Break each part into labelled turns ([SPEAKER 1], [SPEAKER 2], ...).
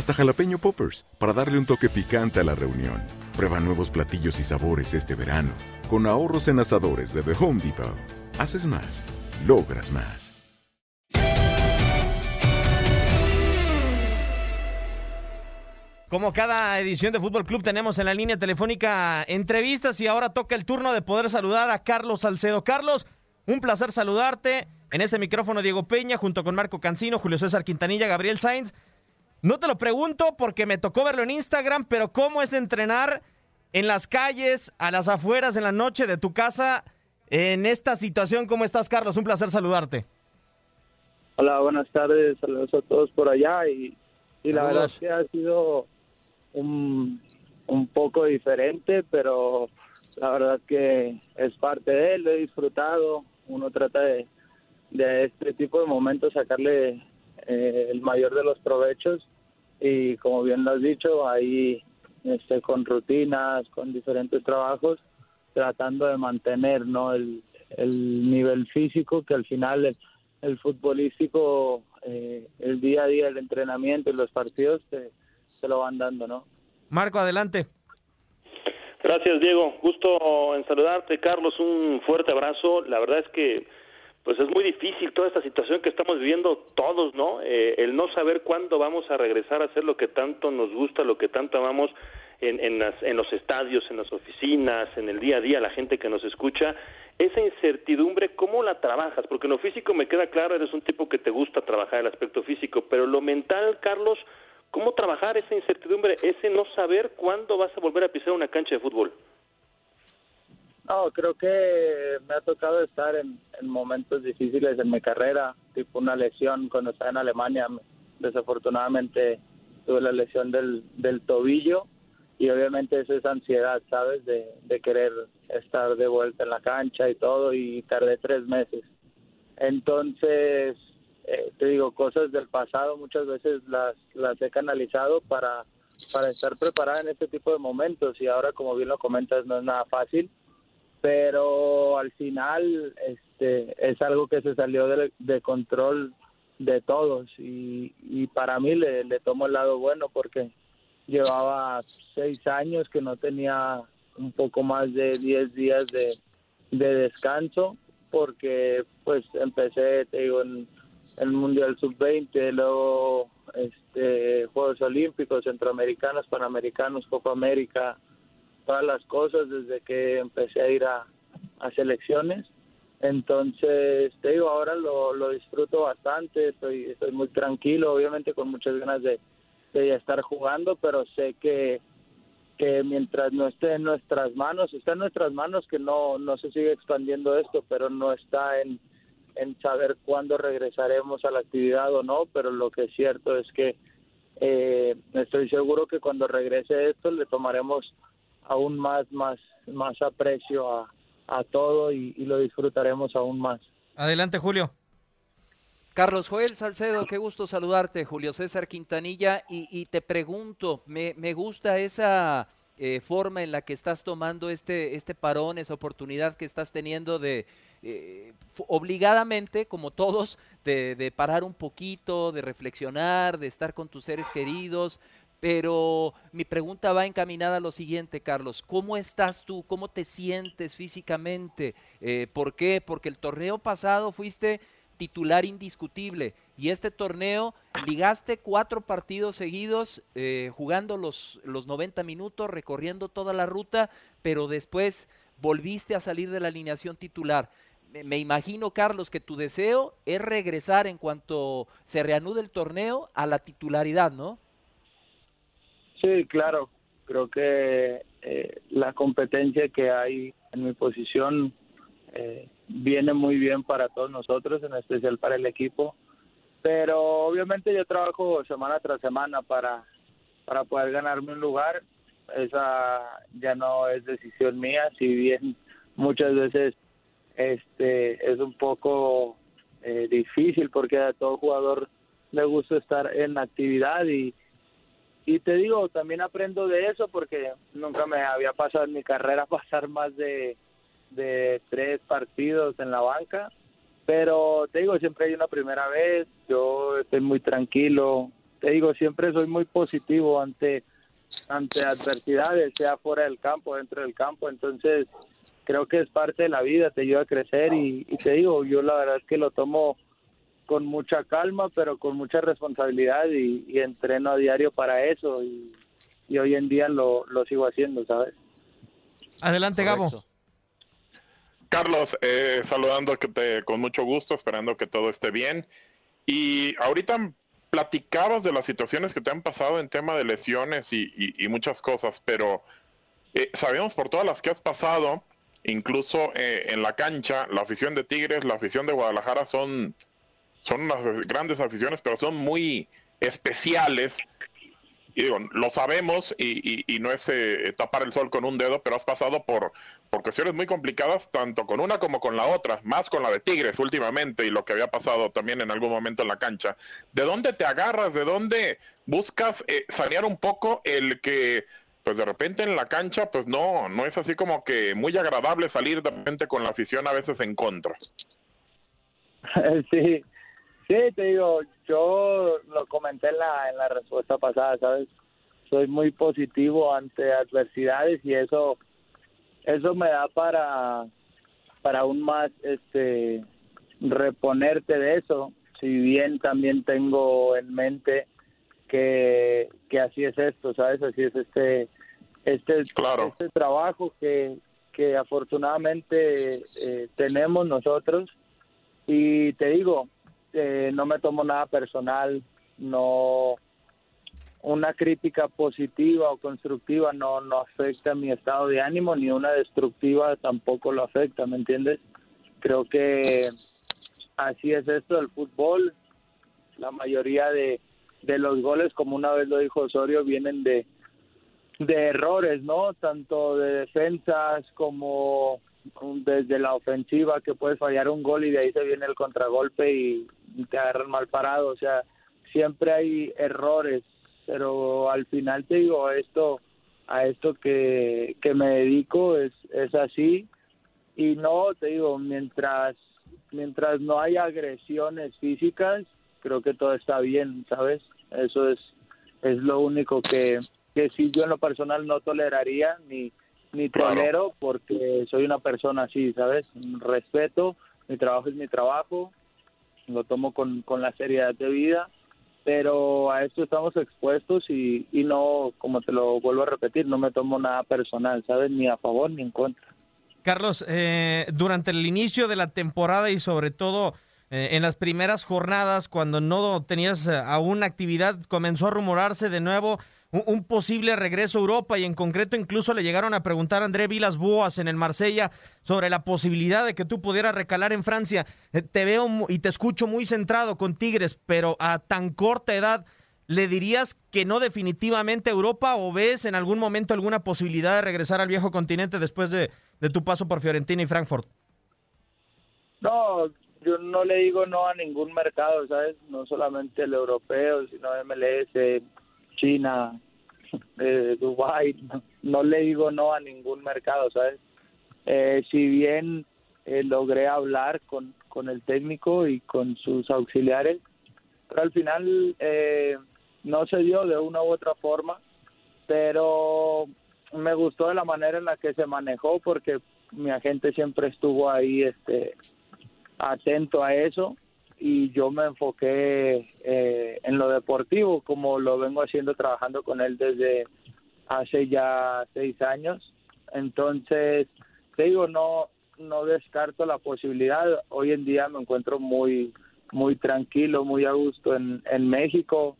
[SPEAKER 1] hasta jalapeño poppers, para darle un toque picante a la reunión. Prueba nuevos platillos y sabores este verano, con ahorros en asadores de The Home Depot. Haces más, logras más.
[SPEAKER 2] Como cada edición de Fútbol Club tenemos en la línea telefónica entrevistas y ahora toca el turno de poder saludar a Carlos Salcedo. Carlos, un placer saludarte. En este micrófono Diego Peña junto con Marco Cancino, Julio César Quintanilla, Gabriel Sainz. No te lo pregunto porque me tocó verlo en Instagram, pero ¿cómo es entrenar en las calles, a las afueras, en la noche de tu casa, en esta situación? ¿Cómo estás, Carlos? Un placer saludarte.
[SPEAKER 3] Hola, buenas tardes, saludos a todos por allá y, y la verdad es que ha sido un, un poco diferente, pero la verdad que es parte de él, lo he disfrutado, uno trata de, de este tipo de momentos sacarle eh, el mayor de los provechos y como bien lo has dicho, ahí este, con rutinas, con diferentes trabajos, tratando de mantener ¿no? el, el nivel físico que al final el, el futbolístico, eh, el día a día, el entrenamiento y los partidos te, te lo van dando, ¿no?
[SPEAKER 2] Marco, adelante.
[SPEAKER 4] Gracias, Diego. Gusto en saludarte, Carlos. Un fuerte abrazo. La verdad es que pues es muy difícil toda esta situación que estamos viviendo todos, ¿no? Eh, el no saber cuándo vamos a regresar a hacer lo que tanto nos gusta, lo que tanto amamos en, en, las, en los estadios, en las oficinas, en el día a día, la gente que nos escucha. Esa incertidumbre, ¿cómo la trabajas? Porque en lo físico me queda claro, eres un tipo que te gusta trabajar el aspecto físico, pero lo mental, Carlos, ¿cómo trabajar esa incertidumbre, ese no saber cuándo vas a volver a pisar una cancha de fútbol?
[SPEAKER 3] No, creo que me ha tocado estar en, en, momentos difíciles en mi carrera, tipo una lesión cuando estaba en Alemania. Desafortunadamente tuve la lesión del, tobillo y obviamente eso es ansiedad, ¿sabes? De, de querer estar de vuelta en la cancha y todo y tardé tres meses. Entonces, eh, te digo, cosas del pasado muchas veces las, las he canalizado para, para estar preparada en este tipo de momentos y ahora, como bien lo comentas, no es nada fácil pero al final este es algo que se salió de, control de todos y, y para mí le, le, tomo el lado bueno porque llevaba seis años que no tenía un poco más de diez días de, de descanso porque pues empecé te digo en el mundial sub 20 luego este Juegos Olímpicos Centroamericanos Panamericanos Copa América todas las cosas desde que empecé a ir a, a selecciones. Entonces, te ahora lo, lo disfruto bastante, estoy, estoy muy tranquilo, obviamente con muchas ganas de, de ya estar jugando, pero sé que, que mientras no esté en nuestras manos, está en nuestras manos que no, no se sigue expandiendo esto, pero no está en, en saber cuándo regresaremos a la actividad o no, pero lo que es cierto es que eh, estoy seguro que cuando regrese esto le tomaremos aún más, más, más aprecio a, a todo y, y lo disfrutaremos aún más.
[SPEAKER 2] Adelante, Julio.
[SPEAKER 5] Carlos Joel Salcedo, qué gusto saludarte, Julio César Quintanilla, y, y te pregunto, me, me gusta esa eh, forma en la que estás tomando este, este parón, esa oportunidad que estás teniendo de eh, obligadamente, como todos, de, de parar un poquito, de reflexionar, de estar con tus seres queridos. Pero mi pregunta va encaminada a lo siguiente, Carlos. ¿Cómo estás tú? ¿Cómo te sientes físicamente? Eh, ¿Por qué? Porque el torneo pasado fuiste titular indiscutible y este torneo ligaste cuatro partidos seguidos eh, jugando los, los 90 minutos, recorriendo toda la ruta, pero después volviste a salir de la alineación titular. Me, me imagino, Carlos, que tu deseo es regresar en cuanto se reanude el torneo a la titularidad, ¿no?
[SPEAKER 3] Sí, claro. Creo que eh, la competencia que hay en mi posición eh, viene muy bien para todos nosotros, en especial para el equipo. Pero obviamente yo trabajo semana tras semana para, para poder ganarme un lugar. Esa ya no es decisión mía, si bien muchas veces este es un poco eh, difícil porque a todo jugador le gusta estar en actividad y, y te digo, también aprendo de eso porque nunca me había pasado en mi carrera pasar más de, de tres partidos en la banca. Pero te digo, siempre hay una primera vez, yo estoy muy tranquilo. Te digo, siempre soy muy positivo ante, ante adversidades, sea fuera del campo, dentro del campo. Entonces, creo que es parte de la vida, te ayuda a crecer y, y te digo, yo la verdad es que lo tomo con mucha calma, pero con mucha responsabilidad y, y entreno a diario para eso y, y hoy en día lo, lo sigo haciendo, ¿sabes?
[SPEAKER 2] Adelante, Gabo.
[SPEAKER 6] Carlos, eh, saludando que te, con mucho gusto, esperando que todo esté bien. Y ahorita platicabas de las situaciones que te han pasado en tema de lesiones y, y- y muchas cosas, pero eh, sabemos por todas las que has pasado, incluso eh, en la cancha, la afición de Tigres, la afición de Guadalajara son, son unas grandes aficiones, pero son muy especiales. Y digo, lo sabemos y, no es eh, tapar el sol con un dedo, pero has pasado por, por cuestiones muy complicadas, tanto con una como con la otra, más con la de Tigres últimamente y lo que había pasado también en algún momento en la cancha. ¿De dónde te agarras? ¿De dónde buscas eh, sanear un poco el que, pues de repente en la cancha, pues no, no es así como que muy agradable salir de repente con la afición a veces en contra?
[SPEAKER 3] sí, sí, te digo, yo lo comenté en la, en la respuesta pasada, ¿sabes? Soy muy positivo ante adversidades y eso eso me da para para aún más este reponerte de eso, si bien también tengo en mente que, que así es esto, ¿sabes? Así es este este, este trabajo que, que afortunadamente eh, tenemos nosotros y te digo, eh, no me tomo nada personal, no una crítica positiva o constructiva no, no afecta mi estado de ánimo, ni una destructiva tampoco lo afecta, ¿me entiendes? Creo que así es esto del fútbol. La mayoría de, de los goles, como una vez lo dijo Osorio, vienen de, de errores, ¿no? Tanto de defensas como desde la ofensiva, que puedes fallar un gol y de ahí se viene el contragolpe y te agarran mal parado. O sea, siempre hay errores, pero al final te digo, esto a esto que, que me dedico es, es así y no, te digo, mientras mientras no haya agresiones físicas, creo que todo está bien, ¿sabes? Eso es es lo único que, que sí yo en lo personal no toleraría ni ni tolero porque soy una persona así, ¿sabes? Respeto, mi trabajo es mi trabajo, lo tomo con, con la seriedad de vida, pero a esto estamos expuestos y, y no, como te lo vuelvo a repetir, no me tomo nada personal, ¿sabes? Ni a favor ni en contra.
[SPEAKER 2] Carlos, eh, durante el inicio de la temporada y sobre todo eh, en las primeras jornadas, cuando no tenías eh, aún actividad, comenzó a rumorarse de nuevo un, posible regreso a Europa y en concreto incluso le llegaron a preguntar a André Vilas Boas en el Marsella sobre la posibilidad de que tú pudieras recalar en Francia. Eh, te veo y te escucho muy centrado con Tigres, pero a tan corta edad, ¿le dirías que no definitivamente a Europa o ves en algún momento alguna posibilidad de regresar al viejo continente después de, de tu paso por Fiorentina y Frankfurt?
[SPEAKER 3] No, yo no le digo no a ningún mercado, ¿sabes? No solamente el europeo, sino MLS, China, eh, Dubai. No, le digo no a ningún mercado, ¿sabes? Eh, si bien eh, logré hablar con, con el técnico y con sus auxiliares, pero al final eh, no se dio de una u otra forma, pero me gustó de la manera en la que se manejó porque mi agente siempre estuvo ahí este atento a eso y yo me enfoqué eh, en lo deportivo como lo vengo haciendo trabajando con él desde hace ya seis años. Entonces te digo no no descarto la posibilidad. Hoy en día me encuentro muy muy tranquilo muy a gusto en, en México.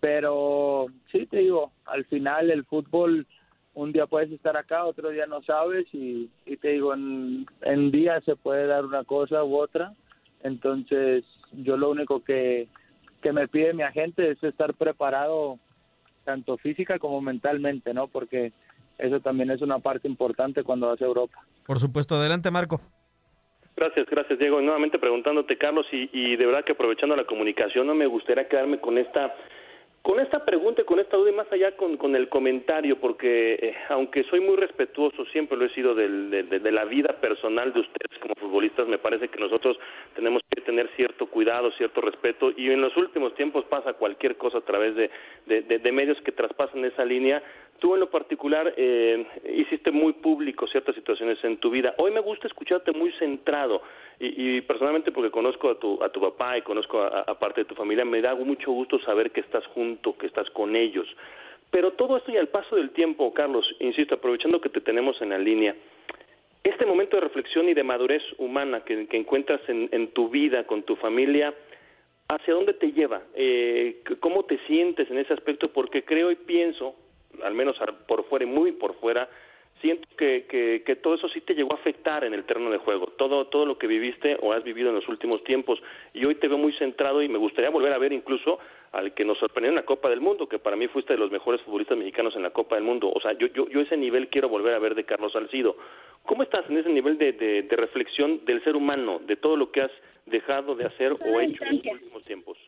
[SPEAKER 3] Pero sí te digo al final el fútbol un día puedes estar acá, otro día no sabes y, te digo, en, en día se puede dar una cosa u otra. Entonces, yo lo único que, que me pide mi agente es estar preparado tanto física como mentalmente, ¿no? Porque eso también es una parte importante cuando vas a Europa.
[SPEAKER 2] Por supuesto, adelante Marco.
[SPEAKER 4] Gracias, gracias Diego. Nuevamente preguntándote, Carlos, y, y de verdad que aprovechando la comunicación, no me gustaría quedarme con esta con esta pregunta y con esta duda y más allá con, con el comentario, porque eh, aunque soy muy respetuoso, siempre lo he sido de, de, la vida personal de ustedes como futbolistas, me parece que nosotros tenemos que tener cierto cuidado, cierto respeto y en los últimos tiempos pasa cualquier cosa a través de, de medios que traspasan esa línea. Tú en lo particular eh, hiciste muy público ciertas situaciones en tu vida. Hoy me gusta escucharte muy centrado y, personalmente porque conozco a tu, a tu papá y conozco a, parte de tu familia, me da mucho gusto saber que estás junto, que estás con ellos. Pero todo esto y al paso del tiempo, Carlos, insisto, aprovechando que te tenemos en la línea, este momento de reflexión y de madurez humana que, encuentras en, tu vida, con tu familia, ¿hacia dónde te lleva? Eh, ¿Cómo te sientes en ese aspecto? Porque creo y pienso, al menos por fuera y muy por fuera, siento que, que, todo eso sí te llegó a afectar en el terreno de juego, todo, todo lo que viviste o has vivido en los últimos tiempos. Y hoy te veo muy centrado y me gustaría volver a ver incluso al que nos sorprendió en la Copa del Mundo, que para mí fuiste de los mejores futbolistas mexicanos en la Copa del Mundo. O sea, yo, yo, yo ese nivel quiero volver a ver de Carlos Salcido. ¿Cómo estás en ese nivel de, de, reflexión del ser humano, de todo lo que has dejado de hacer o hecho en los últimos tiempos?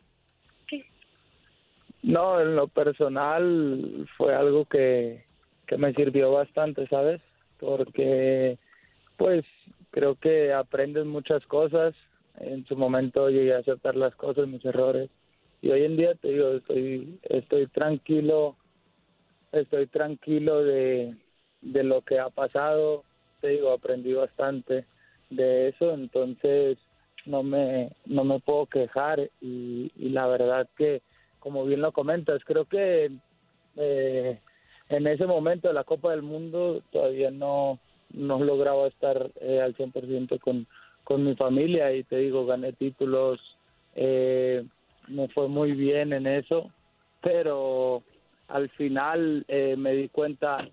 [SPEAKER 3] No, en lo personal fue algo que, que me sirvió bastante, ¿sabes? Porque pues creo que aprendes muchas cosas. En su momento llegué a aceptar las cosas, mis errores. Y hoy en día te digo, estoy, estoy tranquilo, estoy tranquilo de, de lo que ha pasado. Te digo, aprendí bastante de eso, entonces no me, no me puedo quejar. Y, y la verdad que, como bien lo comentas, creo que eh, en ese momento de la Copa del Mundo todavía no, no lograba estar eh, al 100% con, con mi familia y te digo, gané títulos, eh, me fue muy bien en eso, pero al final eh, me di cuenta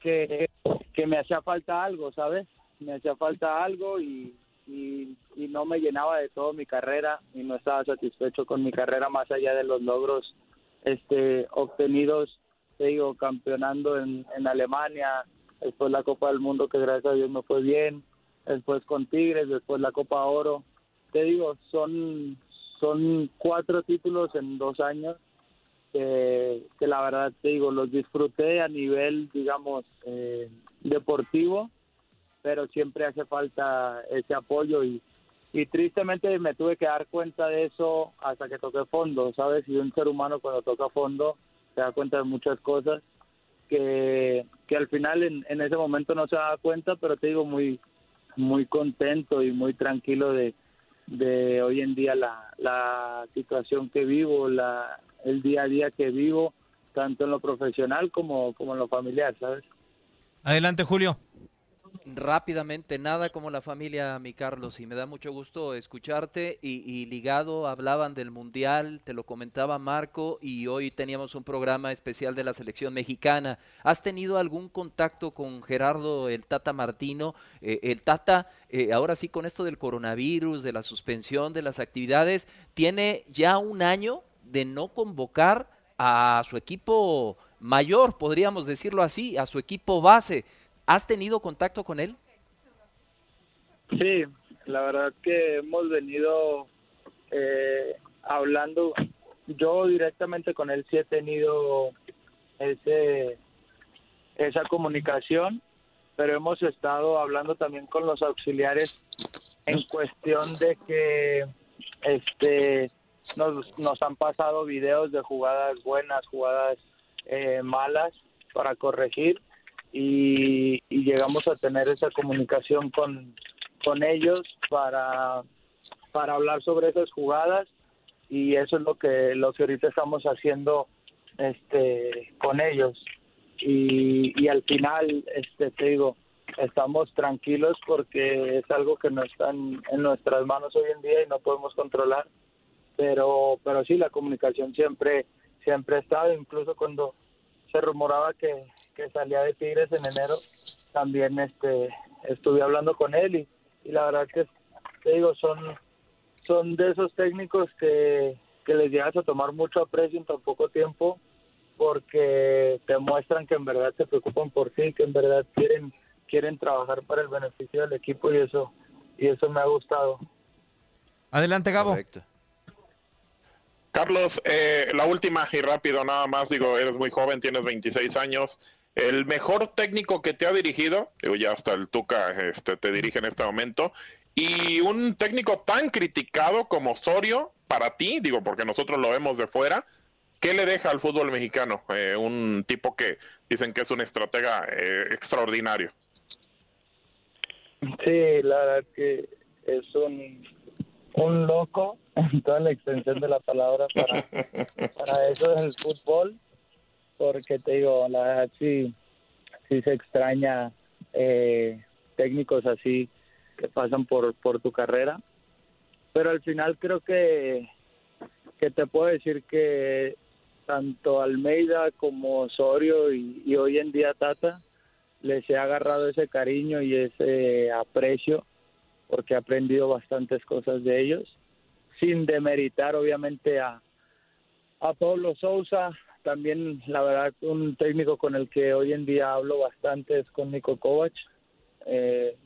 [SPEAKER 3] que, que me hacía falta algo, ¿sabes? Me hacía falta algo y, y, y no me llenaba de todo mi carrera y no estaba satisfecho con mi carrera más allá de los logros este obtenidos te digo, campeonando en, en Alemania, después la Copa del Mundo que gracias a Dios me fue bien, después con Tigres, después la Copa Oro. Te digo, son, son cuatro títulos en dos años que, que la verdad te digo, los disfruté a nivel, digamos, eh, deportivo, pero siempre hace falta ese apoyo y, y tristemente me tuve que dar cuenta de eso hasta que toqué fondo, ¿sabes? Y un ser humano cuando toca fondo se da cuenta de muchas cosas que, que al final en, en ese momento no se da cuenta, pero te digo muy, muy contento y muy tranquilo de, de hoy en día la, la situación que vivo, la, el día a día que vivo, tanto en lo profesional como, como en lo familiar, ¿sabes?
[SPEAKER 2] Adelante, Julio.
[SPEAKER 5] Rápidamente, nada como la familia, mi Carlos, y me da mucho gusto escucharte. Y, y, ligado, hablaban del Mundial, te lo comentaba Marco, y hoy teníamos un programa especial de la selección mexicana. ¿Has tenido algún contacto con Gerardo el Tata Martino? Eh, el Tata, eh, ahora sí, con esto del coronavirus, de la suspensión de las actividades, tiene ya un año de no convocar a su equipo mayor, podríamos decirlo así, a su equipo base. ¿Has tenido contacto con él?
[SPEAKER 3] Sí, la verdad que hemos venido eh, hablando. Yo directamente con él sí he tenido ese, esa comunicación, pero hemos estado hablando también con los auxiliares en cuestión de que este nos, nos han pasado videos de jugadas buenas, jugadas eh, malas para corregir y, llegamos a tener esa comunicación con, con ellos para, para hablar sobre esas jugadas y eso es lo que, lo que ahorita estamos haciendo este con ellos. Y, y al final este te digo estamos tranquilos porque es algo que no está en nuestras manos hoy en día y no podemos controlar pero pero sí la comunicación siempre siempre ha estado incluso cuando se rumoraba que, salía de Tigres en enero, también este estuve hablando con él y, la verdad que te digo, son, son de esos técnicos que, que les llegas a tomar mucho aprecio en tan poco tiempo porque te muestran que en verdad se preocupan por ti, que en verdad quieren quieren trabajar para el beneficio del equipo y eso y eso me ha gustado.
[SPEAKER 2] Adelante, Gabo.
[SPEAKER 6] Carlos, eh, la última y rápido nada más, digo, eres muy joven, tienes 26 años. El mejor técnico que te ha dirigido, digo, ya hasta el Tuca este, te dirige en este momento, y un técnico tan criticado como Osorio, para ti, digo, porque nosotros lo vemos de fuera, ¿qué le deja al fútbol mexicano? Eh, un tipo que dicen que es un estratega eh, extraordinario.
[SPEAKER 3] Sí, la verdad que es un, un loco en toda la extensión de la palabra para, para eso del fútbol, porque te digo, la verdad sí, sí se extraña eh, técnicos así que pasan por, por tu carrera, pero al final creo que, que te puedo decir que tanto Almeida como Osorio y, y hoy en día Tata les he agarrado ese cariño y ese aprecio porque he aprendido bastantes cosas de ellos, sin demeritar obviamente a, a Pablo Sousa, también la verdad un técnico con el que hoy en día hablo bastante es con Nico Kovac, eh,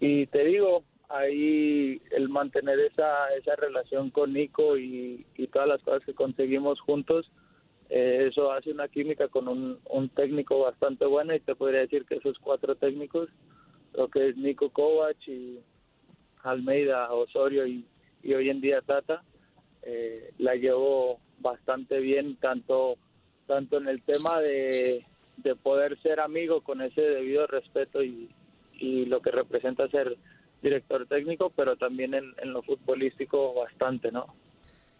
[SPEAKER 3] y te digo, ahí el mantener esa, esa relación con Nico y, todas las cosas que conseguimos juntos, eh, eso hace una química con un, técnico bastante bueno y te podría decir que esos cuatro técnicos, lo que es Nico Kovac y Almeida, Osorio y, hoy en día Tata, eh, la llevo bastante bien, tanto, tanto en el tema de, poder ser amigo con ese debido respeto y, lo que representa ser director técnico, pero también en, lo futbolístico bastante, ¿no?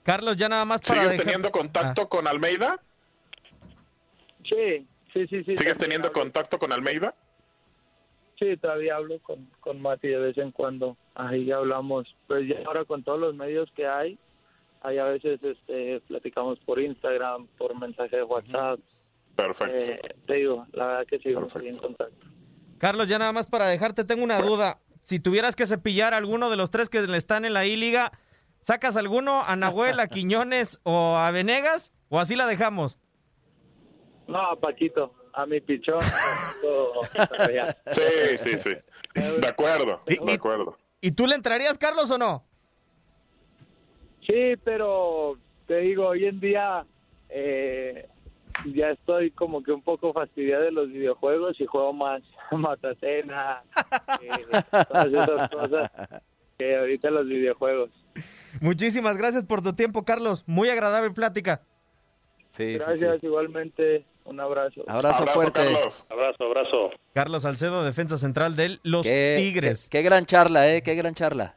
[SPEAKER 2] Carlos, ya nada más para
[SPEAKER 6] ¿Sigues teniendo contacto ah. con Almeida?
[SPEAKER 3] Sí, sí, sí. sí
[SPEAKER 6] ¿Sigues teniendo contacto con Almeida?
[SPEAKER 3] Sí, todavía hablo con, con Mati de vez en cuando. Ahí ya hablamos. Pues ya ahora con todos los medios que hay, ahí a veces este, platicamos por Instagram, por mensaje de WhatsApp.
[SPEAKER 6] Perfecto.
[SPEAKER 3] Eh, te digo, la verdad que sí, en contacto.
[SPEAKER 2] Carlos, ya nada más para dejarte, tengo una duda. Si tuvieras que cepillar a alguno de los tres que están en la I-Liga, ¿sacas alguno a Nahuel, a Quiñones o a Venegas? ¿O así la dejamos?
[SPEAKER 3] No, a Paquito a mi pichón.
[SPEAKER 6] sí, sí, sí. De acuerdo, de acuerdo.
[SPEAKER 2] ¿Y tú le entrarías, Carlos, o no?
[SPEAKER 3] Sí, pero te digo, hoy en día eh, ya estoy como que un poco fastidiado de los videojuegos y juego más Matacena, eh, todas esas cosas que ahorita los videojuegos.
[SPEAKER 2] Muchísimas gracias por tu tiempo, Carlos. Muy agradable plática.
[SPEAKER 3] Sí, gracias, igualmente. Un abrazo.
[SPEAKER 5] Abrazo, fuerte.
[SPEAKER 6] Carlos.
[SPEAKER 4] Abrazo, abrazo.
[SPEAKER 2] Carlos Salcedo, defensa central de los Tigres.
[SPEAKER 5] Qué, qué gran charla, ¿eh? Qué gran charla.